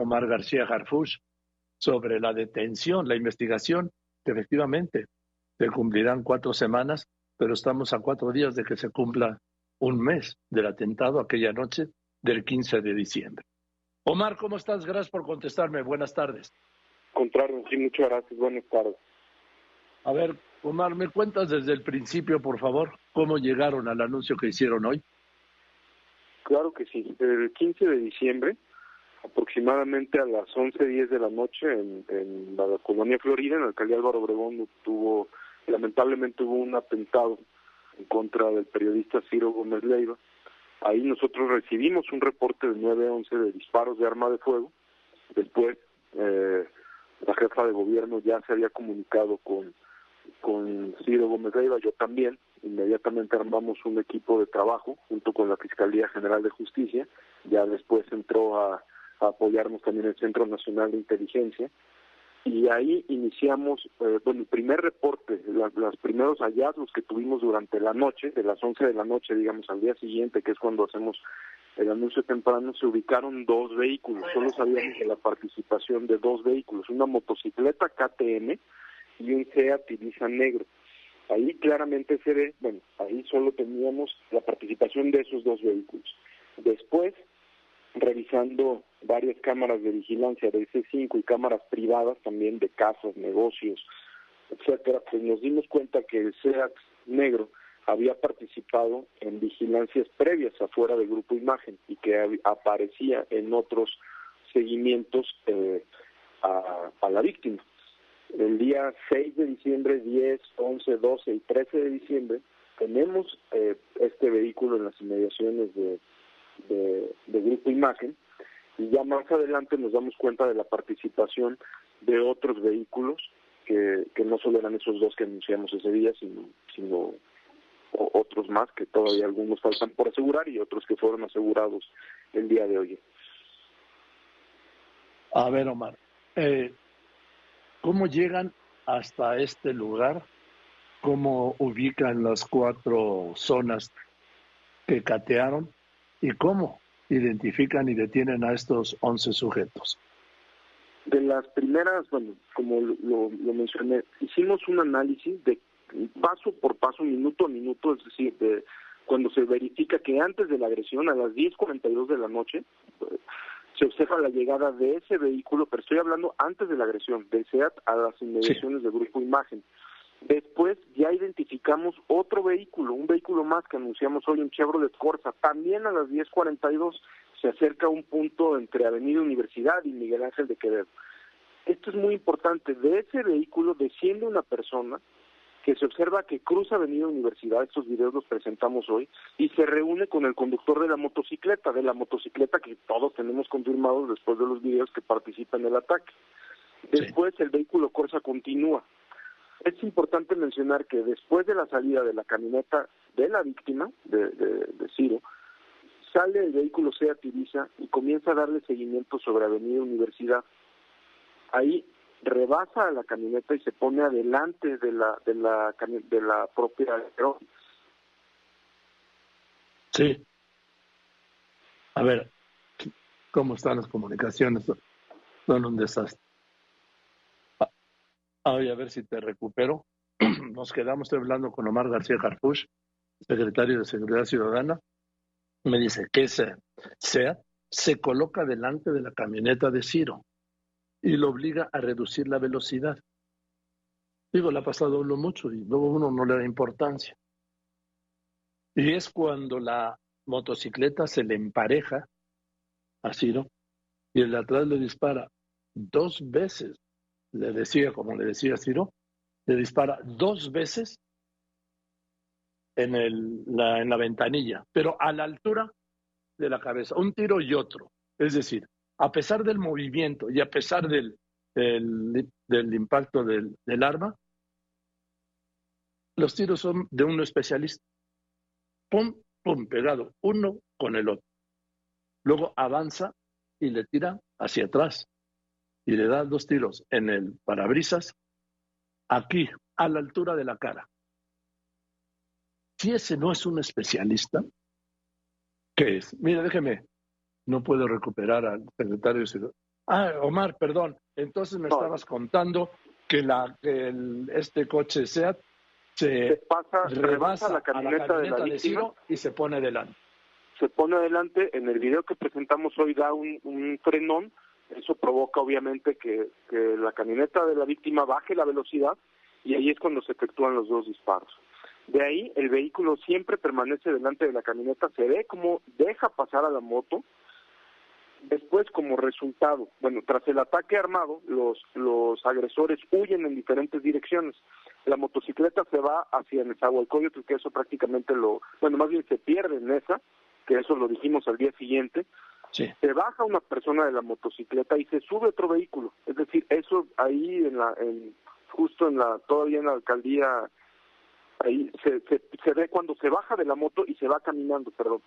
Omar García Harfush sobre la detención, la investigación, que efectivamente se cumplirán cuatro semanas, pero estamos a cuatro días de que se cumpla un mes del atentado aquella noche del 15 de diciembre. Omar, ¿cómo estás? Gracias por contestarme. Buenas tardes. Contrario, sí, muchas gracias. Buenas tardes. A ver, Omar, ¿me cuentas desde el principio, por favor, cómo llegaron al anuncio que hicieron hoy? Claro que sí. El 15 de diciembre, aproximadamente a las 11.10 de la noche, en, la colonia Florida, en el alcaldía Álvaro Obregón, tuvo, lamentablemente hubo un atentado en contra del periodista Ciro Gómez Leiva. Ahí nosotros recibimos un reporte de 911 de disparos de arma de fuego. Después, eh, la jefa de gobierno ya se había comunicado con, con Ciro Gómez Leiva, yo también. Inmediatamente armamos un equipo de trabajo junto con la Fiscalía General de Justicia. Ya después entró a apoyarnos también el Centro Nacional de Inteligencia y ahí iniciamos, eh, bueno, el primer reporte, los primeros hallazgos que tuvimos durante la noche, de las 11 de la noche, digamos, al día siguiente, que es cuando hacemos el anuncio temprano, se ubicaron dos vehículos. Solo sabíamos de la participación de dos vehículos, una motocicleta KTM y un Seat Ibiza negro. Ahí claramente se ve, bueno, ahí solo teníamos la participación de esos dos vehículos. Después revisando varias cámaras de vigilancia de C5 y cámaras privadas también de casas, negocios, etcétera, pues nos dimos cuenta que el SEAT negro había participado en vigilancias previas afuera del grupo Imagen y que aparecía en otros seguimientos eh, a, la víctima. El día 6 de diciembre, 10, 11, 12 y 13 de diciembre tenemos eh, este vehículo en las inmediaciones de de, Grupo Imagen y ya más adelante nos damos cuenta de la participación de otros vehículos que, que no solo eran esos dos que anunciamos ese día, sino, sino otros más que todavía algunos faltan por asegurar y otros que fueron asegurados el día de hoy. A ver, Omar, eh, ¿cómo llegan hasta este lugar? ¿Cómo ubican las cuatro zonas que catearon? ¿Y cómo identifican y detienen a estos 11 sujetos? De las primeras, bueno, como lo, mencioné, hicimos un análisis de paso por paso, minuto a minuto, es decir, de, cuando se verifica que antes de la agresión, a las 10.42 de la noche, se observa la llegada de ese vehículo, pero estoy hablando antes de la agresión, del SEAT a las inmediaciones del grupo Imagen. Después ya identificamos otro vehículo, un vehículo más que anunciamos hoy, un Chevrolet Corsa, también a las 10.42 se acerca a un punto entre Avenida Universidad y Miguel Ángel de Quevedo. Esto es muy importante, de ese vehículo desciende una persona que se observa que cruza Avenida Universidad, estos videos los presentamos hoy, y se reúne con el conductor de la motocicleta, de la motocicleta que todos tenemos confirmados después de los videos que participa en el ataque. Después el vehículo Corsa continúa, es importante mencionar que después de la salida de la camioneta de la víctima, de, de, Ciro, sale el vehículo Seat Ibiza y comienza a darle seguimiento sobre Avenida Universidad. Ahí rebasa a la camioneta y se pone adelante de la de la de la propia Sí. A ver, ¿cómo están las comunicaciones? Son un desastre. Ay, a ver si te recupero. Nos quedamos hablando con Omar García Carpuch, secretario de Seguridad Ciudadana. Me dice que sea, sea, se coloca delante de la camioneta de Ciro y lo obliga a reducir la velocidad. Digo, le ha pasado uno mucho y luego uno no le da importancia. Y es cuando la motocicleta se le empareja a Ciro y el atrás le dispara dos veces le decía, como le decía Ciro, le dispara dos veces en, el, la, en la ventanilla, pero a la altura de la cabeza, un tiro y otro. Es decir, a pesar del movimiento y a pesar del, del, impacto del, del arma, los tiros son de un especialista. Pum, pum, pegado, uno con el otro. Luego avanza y le tira hacia atrás y le da dos tiros en el parabrisas, aquí, a la altura de la cara. Si ese no es un especialista, ¿qué es? Mira, déjeme, no puedo recuperar al secretario, Ah, Omar, perdón. Entonces me estabas contando que la este coche SEAT se, pasa, rebasa la camioneta, de, la víctima, y se pone delante. Se pone adelante, en el video que presentamos hoy da un, un frenón, eso provoca obviamente que, la camioneta de la víctima baje la velocidad y ahí es cuando se efectúan los dos disparos. De ahí el vehículo siempre permanece delante de la camioneta, se ve como deja pasar a la moto. Después, como resultado, bueno, tras el ataque armado, los, los agresores huyen en diferentes direcciones. La motocicleta se va hacia Nezahualcóyotl, que eso prácticamente lo, bueno, más bien se pierde en esa, que eso lo dijimos al día siguiente. Se baja una persona de la motocicleta y se sube otro vehículo. Es decir, eso ahí en la, en, justo en la, todavía en la alcaldía ahí se, se, ve cuando se baja de la moto y se va caminando, perdón.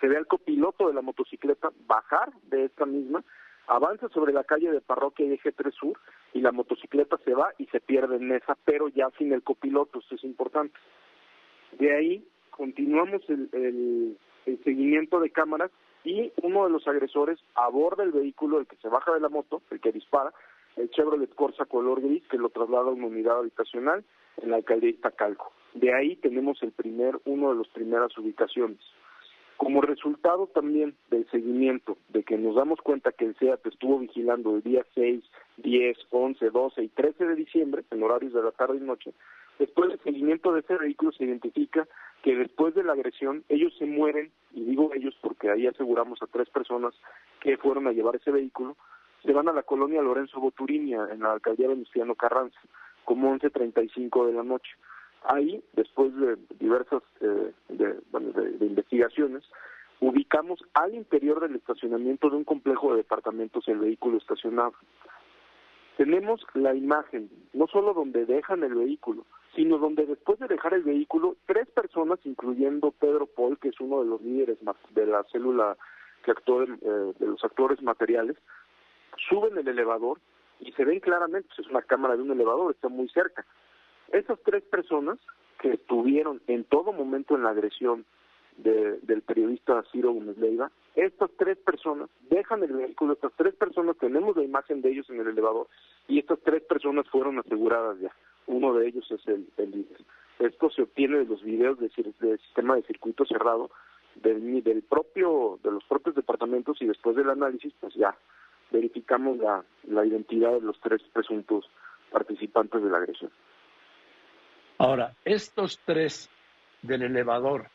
Se ve al copiloto de la motocicleta bajar de esta misma, avanza sobre la calle de Parroquia y Eje 3 Sur y la motocicleta se va y se pierde en esa, pero ya sin el copiloto, esto es importante. De ahí continuamos el, el, el seguimiento de cámaras y uno de los agresores aborda el vehículo, el que se baja de la moto, el que dispara, el Chevrolet Corsa color gris que lo traslada a una unidad habitacional en la alcaldía Iztacalco. De ahí tenemos el primer, uno de las primeras ubicaciones. Como resultado también del seguimiento, de que nos damos cuenta que el SEAT estuvo vigilando el día 6, 10, 11, 12 y 13 de diciembre, en horarios de la tarde y noche, después del seguimiento de ese vehículo se identifica que después de la agresión ellos se mueren, y digo ellos porque ahí aseguramos a tres personas que fueron a llevar ese vehículo, se van a la colonia Lorenzo Boturinia, en la alcaldía Venustiano Carranza, como 11.35 de la noche. Ahí, después de diversas eh, de, investigaciones, ubicamos al interior del estacionamiento de un complejo de departamentos el vehículo estacionado. Tenemos la imagen, no solo donde dejan el vehículo, sino donde después de dejar el vehículo, tres personas, incluyendo Pedro Paul, que es uno de los líderes de la célula que eh, de los actores materiales, suben el elevador y se ven claramente, pues es una cámara de un elevador, está muy cerca. Esas tres personas que estuvieron en todo momento en la agresión del periodista Ciro Gómez estas tres personas dejan el vehículo, estas tres personas tenemos la imagen de ellos en el elevador y estas tres personas fueron aseguradas ya. Uno de ellos es el, líder. Esto se obtiene de los videos del sistema de circuito cerrado del, del propio de los propios departamentos y después del análisis pues ya verificamos la, la identidad de los tres presuntos participantes de la agresión. Ahora, estos tres del elevador,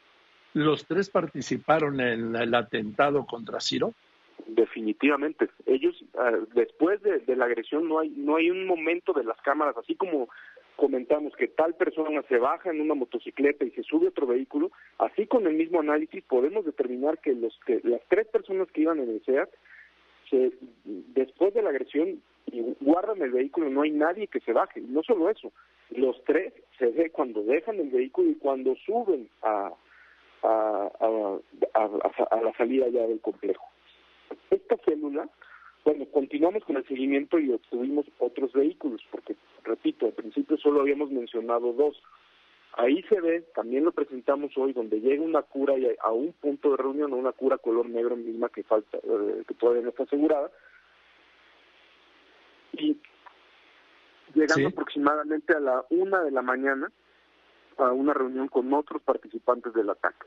¿los tres participaron en el atentado contra Ciro? Definitivamente. Ellos, ah, después de, de, la agresión, no hay, no hay un momento de las cámaras, así como comentamos que tal persona se baja en una motocicleta y se sube a otro vehículo, así con el mismo análisis podemos determinar que, los, que las tres personas que iban en el SEAT que después de la agresión guardan el vehículo, no hay nadie que se baje. No solo eso, los tres se ve cuando dejan el vehículo y cuando suben a, a, a, la salida ya del complejo. Esta célula, bueno, continuamos con el seguimiento y obtuvimos otros vehículos, porque, repito, al principio solo habíamos mencionado dos. Ahí se ve, también lo presentamos hoy, donde llega una cura y a un punto de reunión, una cura color negro misma que falta, eh, que todavía no está asegurada. Y llegando aproximadamente a la una de la mañana a una reunión con otros participantes del ataque.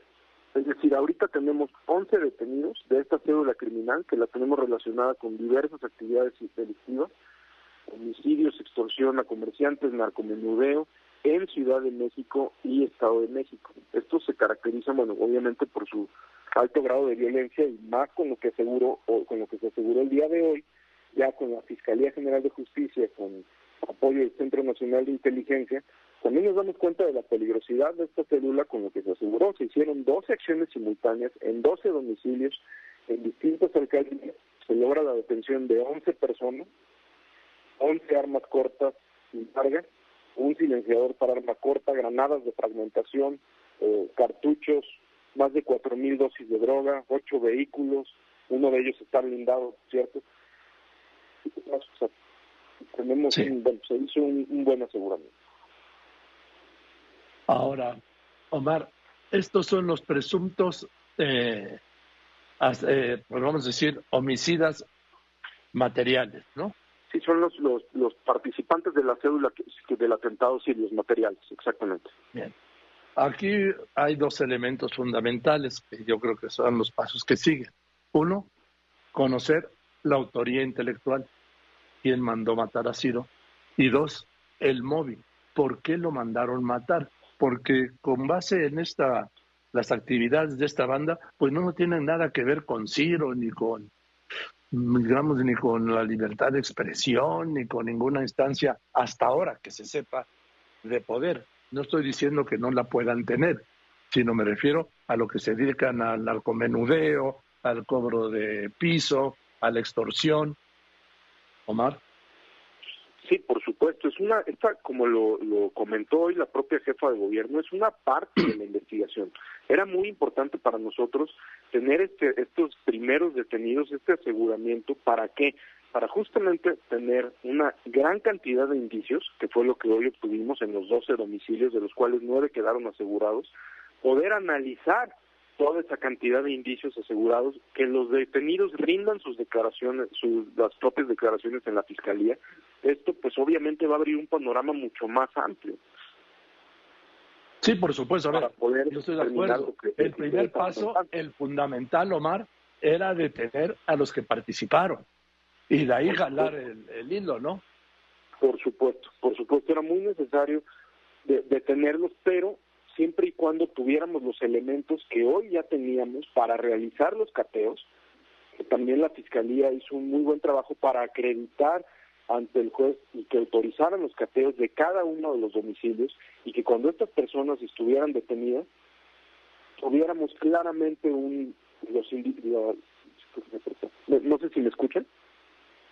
Es decir, ahorita tenemos 11 detenidos de esta cédula criminal que la tenemos relacionada con diversas actividades delictivas, homicidios, extorsión a comerciantes, narcomenudeo, en Ciudad de México y Estado de México. Esto se caracteriza, bueno, obviamente por su alto grado de violencia y más con lo que aseguró o con lo que se aseguró el día de hoy, ya con la Fiscalía General de Justicia, con apoyo del Centro Nacional de Inteligencia, también nos damos cuenta de la peligrosidad de esta célula con lo que se aseguró. Se hicieron 12 acciones simultáneas en 12 domicilios en distintas alcaldías. Se logra la detención de 11 personas, 11 armas cortas sin carga un silenciador para arma corta, granadas de fragmentación, eh, cartuchos, más de cuatro mil dosis de droga, ocho vehículos, uno de ellos está blindado, ¿cierto? Tenemos un, bueno, se hizo un, buen aseguramiento. Ahora, Omar, estos son los presuntos, eh, eh, pues vamos a decir, homicidas materiales, ¿no? Sí, son los, los, los participantes de la cédula que, del atentado, sí, los materiales, exactamente. Bien. Aquí hay dos elementos fundamentales que yo creo que son los pasos que siguen. Uno, conocer la autoría intelectual, quién mandó matar a Ciro. Y dos, el móvil, por qué lo mandaron matar. Porque con base en esta, las actividades de esta banda, pues no, no tienen nada que ver con Ciro, ni con, digamos, ni con la libertad de expresión, ni con ninguna instancia hasta ahora que se sepa de poder. No estoy diciendo que no la puedan tener, sino me refiero a lo que se dedican al narcomenudeo, al cobro de piso, a la extorsión. Omar. Sí, por supuesto. Es una, esta, como lo, lo comentó hoy la propia jefa de gobierno, es una parte de la investigación. Era muy importante para nosotros tener este, estos primeros detenidos, este aseguramiento, ¿para qué? Para justamente tener una gran cantidad de indicios, que fue lo que hoy obtuvimos en los 12 domicilios, de los cuales nueve quedaron asegurados, poder analizar toda esa cantidad de indicios asegurados, que los detenidos rindan sus declaraciones, sus, las propias declaraciones en la fiscalía, esto pues obviamente va a abrir un panorama mucho más amplio. Sí, por supuesto. A ver, yo estoy de acuerdo. el primer paso, el fundamental, Omar, era detener a los que participaron y de ahí jalar el, el, hilo, ¿no? Por supuesto, por supuesto, era muy necesario detenerlos, pero siempre y cuando tuviéramos los elementos que hoy ya teníamos para realizar los cateos, también la Fiscalía hizo un muy buen trabajo para acreditar ante el juez y que autorizaran los cateos de cada uno de los domicilios y que cuando estas personas estuvieran detenidas, tuviéramos claramente un... Los, no sé si me escuchan.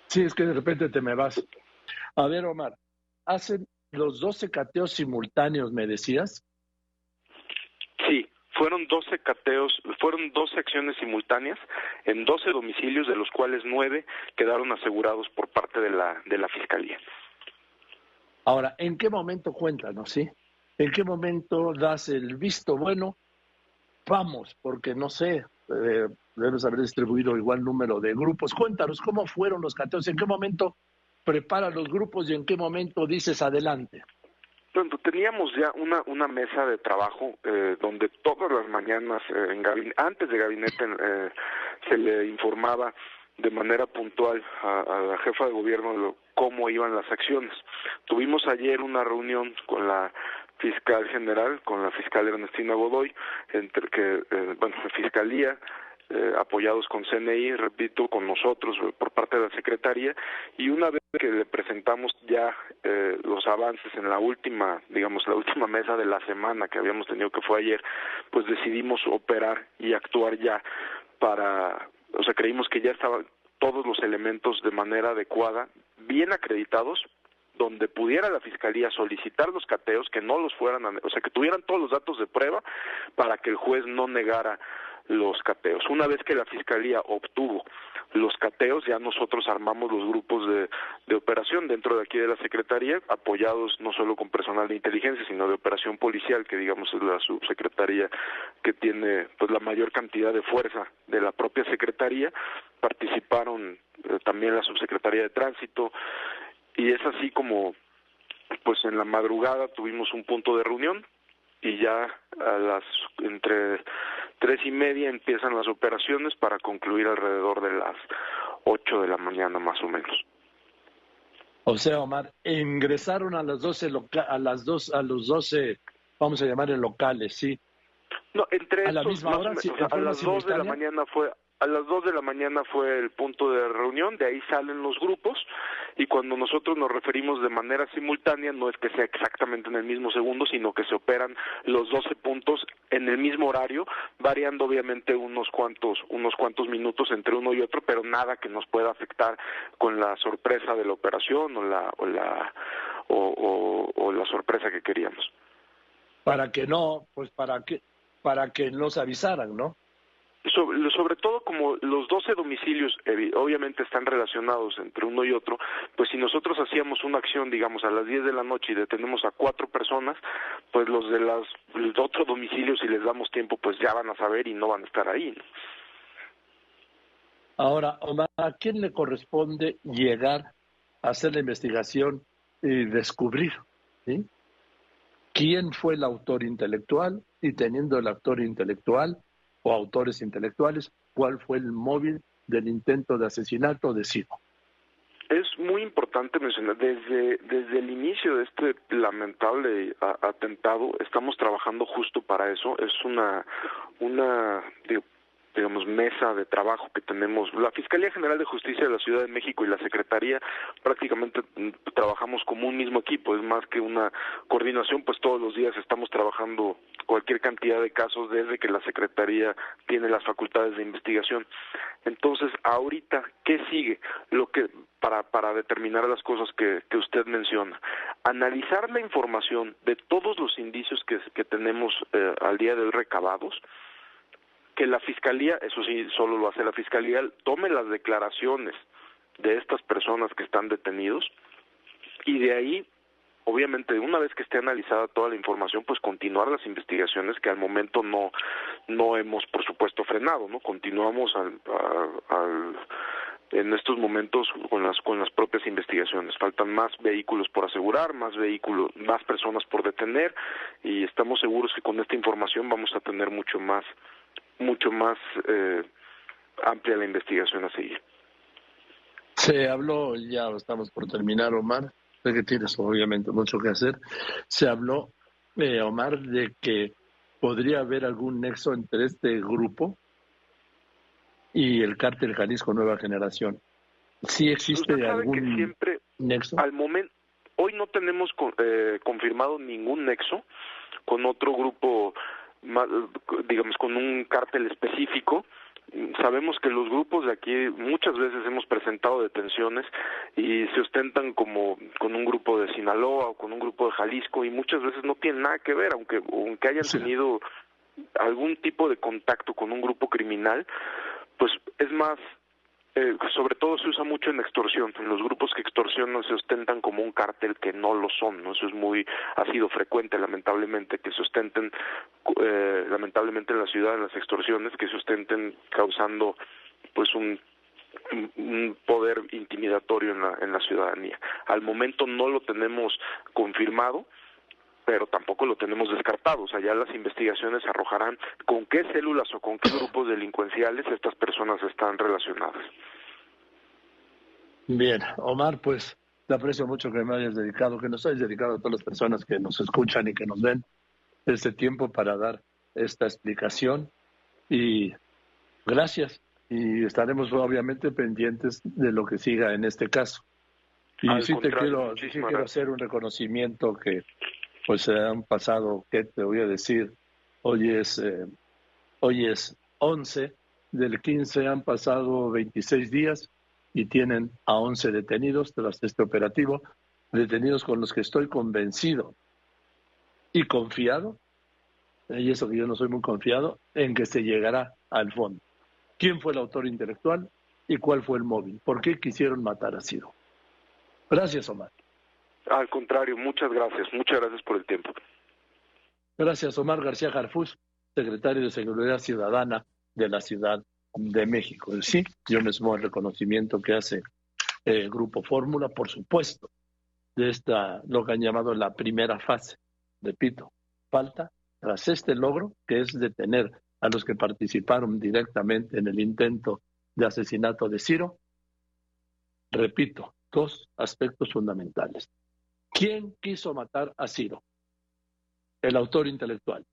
Sí, es que de repente te me vas. A ver, Omar, hacen los 12 cateos simultáneos, me decías. Fueron 12 cateos, fueron 12 acciones simultáneas en 12 domicilios, de los cuales 9 quedaron asegurados por parte de la, de la Fiscalía. Ahora, ¿en qué momento cuéntanos, sí? ¿En qué momento das el visto bueno? Vamos, porque no sé, eh, debes haber distribuido igual número de grupos. Cuéntanos, ¿cómo fueron los cateos? ¿En qué momento preparas los grupos y en qué momento dices adelante? Teníamos ya una, una mesa de trabajo eh, donde todas las mañanas, eh, en antes de gabinete, eh, se le informaba de manera puntual a, la jefa de gobierno de cómo iban las acciones. Tuvimos ayer una reunión con la fiscal general, con la fiscal Ernestina Godoy, entre que, bueno, la fiscalía, eh, apoyados con CNI, repito, con nosotros eh, por parte de la Secretaría, y una vez que le presentamos ya eh, los avances en la última, digamos, la última mesa de la semana que habíamos tenido, que fue ayer, pues decidimos operar y actuar ya para, o sea, creímos que ya estaban todos los elementos de manera adecuada, bien acreditados, donde pudiera la fiscalía solicitar los cateos que no los fueran, o sea, que tuvieran todos los datos de prueba para que el juez no negara los cateos. Una vez que la Fiscalía obtuvo los cateos, ya nosotros armamos los grupos de, de, operación dentro de aquí de la Secretaría, apoyados no solo con personal de inteligencia, sino de operación policial, que digamos es la subsecretaría que tiene pues la mayor cantidad de fuerza de la propia Secretaría. Participaron eh, también la subsecretaría de Tránsito y es así como pues en la madrugada tuvimos un punto de reunión y ya a las entre tres y media empiezan las operaciones para concluir alrededor de las ocho de la mañana más o menos. O sea, Omar, ingresaron a las doce a las dos a los doce, vamos a llamar locales, sí. No, entre a la misma hora, a las dos de la mañana fue a las dos de la mañana fue el punto de reunión, de ahí salen los grupos y cuando nosotros nos referimos de manera simultánea no es que sea exactamente en el mismo segundo, sino que se operan los 12 puntos en el mismo horario, variando obviamente unos cuantos unos cuantos minutos entre uno y otro, pero nada que nos pueda afectar con la sorpresa de la operación o la o la o la sorpresa que queríamos. Para que no, pues para que para que nos avisaran, ¿no? Sobre, todo como los 12 domicilios obviamente están relacionados entre uno y otro, pues si nosotros hacíamos una acción, digamos, a las 10 de la noche y detenemos a cuatro personas, pues los de las, los otro domicilio, si les damos tiempo, pues ya van a saber y no van a estar ahí. Ahora, Omar, ¿a quién le corresponde llegar a hacer la investigación y descubrir quién fue el autor intelectual y teniendo el autor intelectual o autores intelectuales, cuál fue el móvil del intento de asesinato de Ciro? Es muy importante mencionar, desde, desde el inicio de este lamentable atentado, estamos trabajando justo para eso. Es una, una digamos, mesa de trabajo que tenemos. La Fiscalía General de Justicia de la Ciudad de México y la Secretaría prácticamente mm, trabajamos como un mismo equipo, es más que una coordinación, pues todos los días estamos trabajando cualquier cantidad de casos desde que la Secretaría tiene las facultades de investigación. Entonces, ahorita, ¿qué sigue? Lo que para, para determinar las cosas que, que usted menciona. Analizar la información de todos los indicios que, que tenemos eh, al día de hoy recabados, que la fiscalía, eso sí, solo lo hace la fiscalía, tome las declaraciones de estas personas que están detenidos y de ahí, obviamente, una vez que esté analizada toda la información, pues continuar las investigaciones que al momento no no hemos, por supuesto, frenado, ¿no? Continuamos al, en estos momentos con las con las propias investigaciones faltan más vehículos por asegurar más vehículos más personas por detener y estamos seguros que con esta información vamos a tener mucho más mucho más eh, amplia la investigación a seguir. Se habló, ya estamos por terminar, Omar, sé que tienes obviamente mucho que hacer, se habló, eh, Omar, de que podría haber algún nexo entre este grupo y el cártel Jalisco Nueva Generación. ¿Sí existe algún siempre, nexo? Al momento, hoy no tenemos eh, confirmado ningún nexo con otro grupo digamos, con un cártel específico. Sabemos que los grupos de aquí muchas veces hemos presentado detenciones y se ostentan como con un grupo de Sinaloa o con un grupo de Jalisco y muchas veces no tienen nada que ver, aunque, aunque hayan tenido algún tipo de contacto con un grupo criminal, pues es más eh, sobre todo se usa mucho en extorsión. En los grupos que extorsionan se ostentan como un cártel que no lo son. ¿no? Eso es muy, ha sido frecuente, lamentablemente, que se ostenten, eh, lamentablemente en la ciudad, en las extorsiones, que se ostenten causando pues un un poder intimidatorio en la, en la ciudadanía. Al momento no lo tenemos confirmado, pero tampoco lo tenemos descartado. O sea, ya las investigaciones arrojarán con qué células o con qué grupos delincuenciales estas personas están relacionadas. Bien, Omar, pues te aprecio mucho que me hayas dedicado, que nos hayas dedicado a todas las personas que nos escuchan y que nos ven este tiempo para dar esta explicación. Y gracias. Y estaremos obviamente pendientes de lo que siga en este caso. Y sí te quiero, sí quiero hacer un reconocimiento que pues se han pasado, ¿qué te voy a decir? Hoy es, eh, hoy es 11, del 15 han pasado 26 días y tienen a 11 detenidos tras este operativo, detenidos con los que estoy convencido y confiado, y eso que yo no soy muy confiado, en que se llegará al fondo. ¿Quién fue el autor intelectual y cuál fue el móvil? ¿Por qué quisieron matar a Ciro? Gracias, Omar. Al contrario, muchas gracias. Muchas gracias por el tiempo. Gracias, Omar García Jarfus, secretario de Seguridad Ciudadana de la Ciudad de México. Sí, yo mismo el reconocimiento que hace el Grupo Fórmula, por supuesto, de esta, lo que han llamado la primera fase. Repito, falta, tras este logro, que es detener a los que participaron directamente en el intento de asesinato de Ciro, repito, dos aspectos fundamentales. ¿Quién quiso matar a Ciro? El autor intelectual.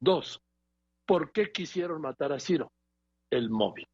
Dos, ¿por qué quisieron matar a Ciro? El móvil.